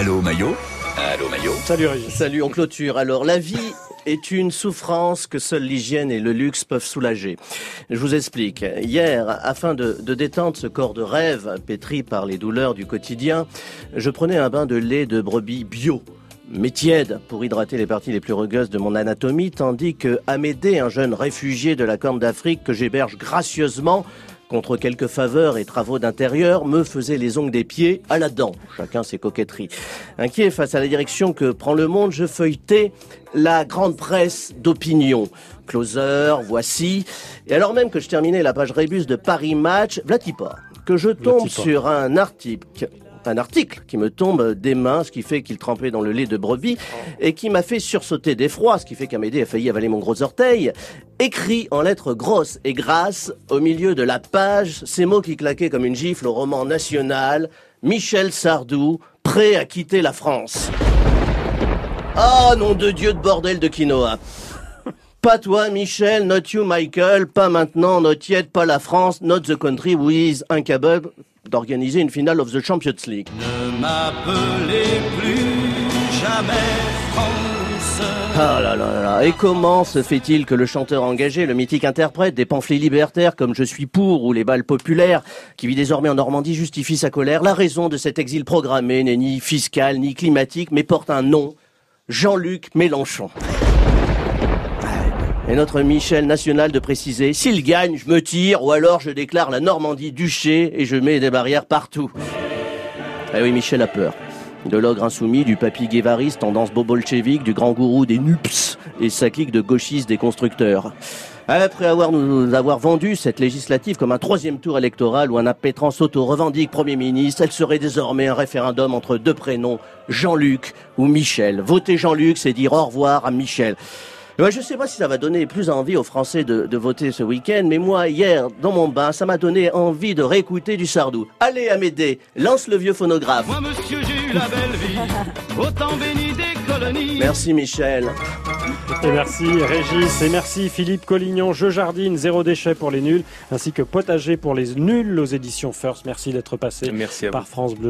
Allô Maillot Allô Maillot Salut Régis. Salut, on clôture. Alors, la vie est une souffrance que seule l'hygiène et le luxe peuvent soulager. Je vous explique. Hier, afin de, de, détendre ce corps de rêve pétri par les douleurs du quotidien, je prenais un bain de lait de brebis bio mais tiède pour hydrater les parties les plus rugueuses de mon anatomie, tandis que Amédée, un jeune réfugié de la Corne d'Afrique que j'héberge gracieusement, contre quelques faveurs et travaux d'intérieur, me faisait les ongles des pieds à la dent. Chacun ses coquetteries. Inquiet face à la direction que prend le monde, je feuilletais la grande presse d'opinion. Closer, voici. Et alors même que je terminais la page rébus de Paris Match, Vlatipa, que je tombe sur un article un article qui me tombe des mains, ce qui fait qu'il trempait dans le lait de brebis, et qui m'a fait sursauter d'effroi, ce qui fait qu'Amédée a failli avaler mon gros orteil, écrit en lettres grosses et grasses, au milieu de la page, ces mots qui claquaient comme une gifle au roman national, Michel Sardou, prêt à quitter la France. Ah, nom de Dieu de bordel de quinoa. Pas toi, Michel, not you, Michael, pas maintenant, not yet, pas la France, not the country with incapable d'organiser une finale of the Champions League. Ne m'appelez plus jamais France. Ah là là là. Et comment se fait-il que le chanteur engagé, le mythique interprète des pamphlets libertaires comme Je suis pour ou les balles populaires, qui vit désormais en Normandie, justifie sa colère? La raison de cet exil programmé n'est ni fiscal ni climatique, mais porte un nom Jean-Luc Mélenchon. Et notre Michel national de préciser, s'il gagne, je me tire, ou alors je déclare la Normandie duché et je mets des barrières partout. Ah oui, Michel a peur. De l'ogre insoumis, du papy guévariste, tendance bobolchevique, du grand gourou des NUPS et sa clique de gauchistes des constructeurs. Après avoir nous avoir vendu cette législative comme un troisième tour électoral où un appétrant s'auto-revendique Premier ministre, elle serait désormais un référendum entre deux prénoms, Jean-Luc ou Michel. Voter Jean-Luc, c'est dire au revoir à Michel. Je sais pas si ça va donner plus envie aux Français de, de voter ce week-end, mais moi, hier, dans mon bain, ça m'a donné envie de réécouter du Sardou. Allez, Amédée, lance le vieux phonographe. Moi, monsieur, j'ai eu la belle vie, autant béni des colonies. Merci, Michel. Et merci Régis, et merci Philippe Collignon, Jeu Jardine, zéro déchet pour les nuls, ainsi que Potager pour les nuls aux éditions First. Merci d'être passé Merci par. France Bleu.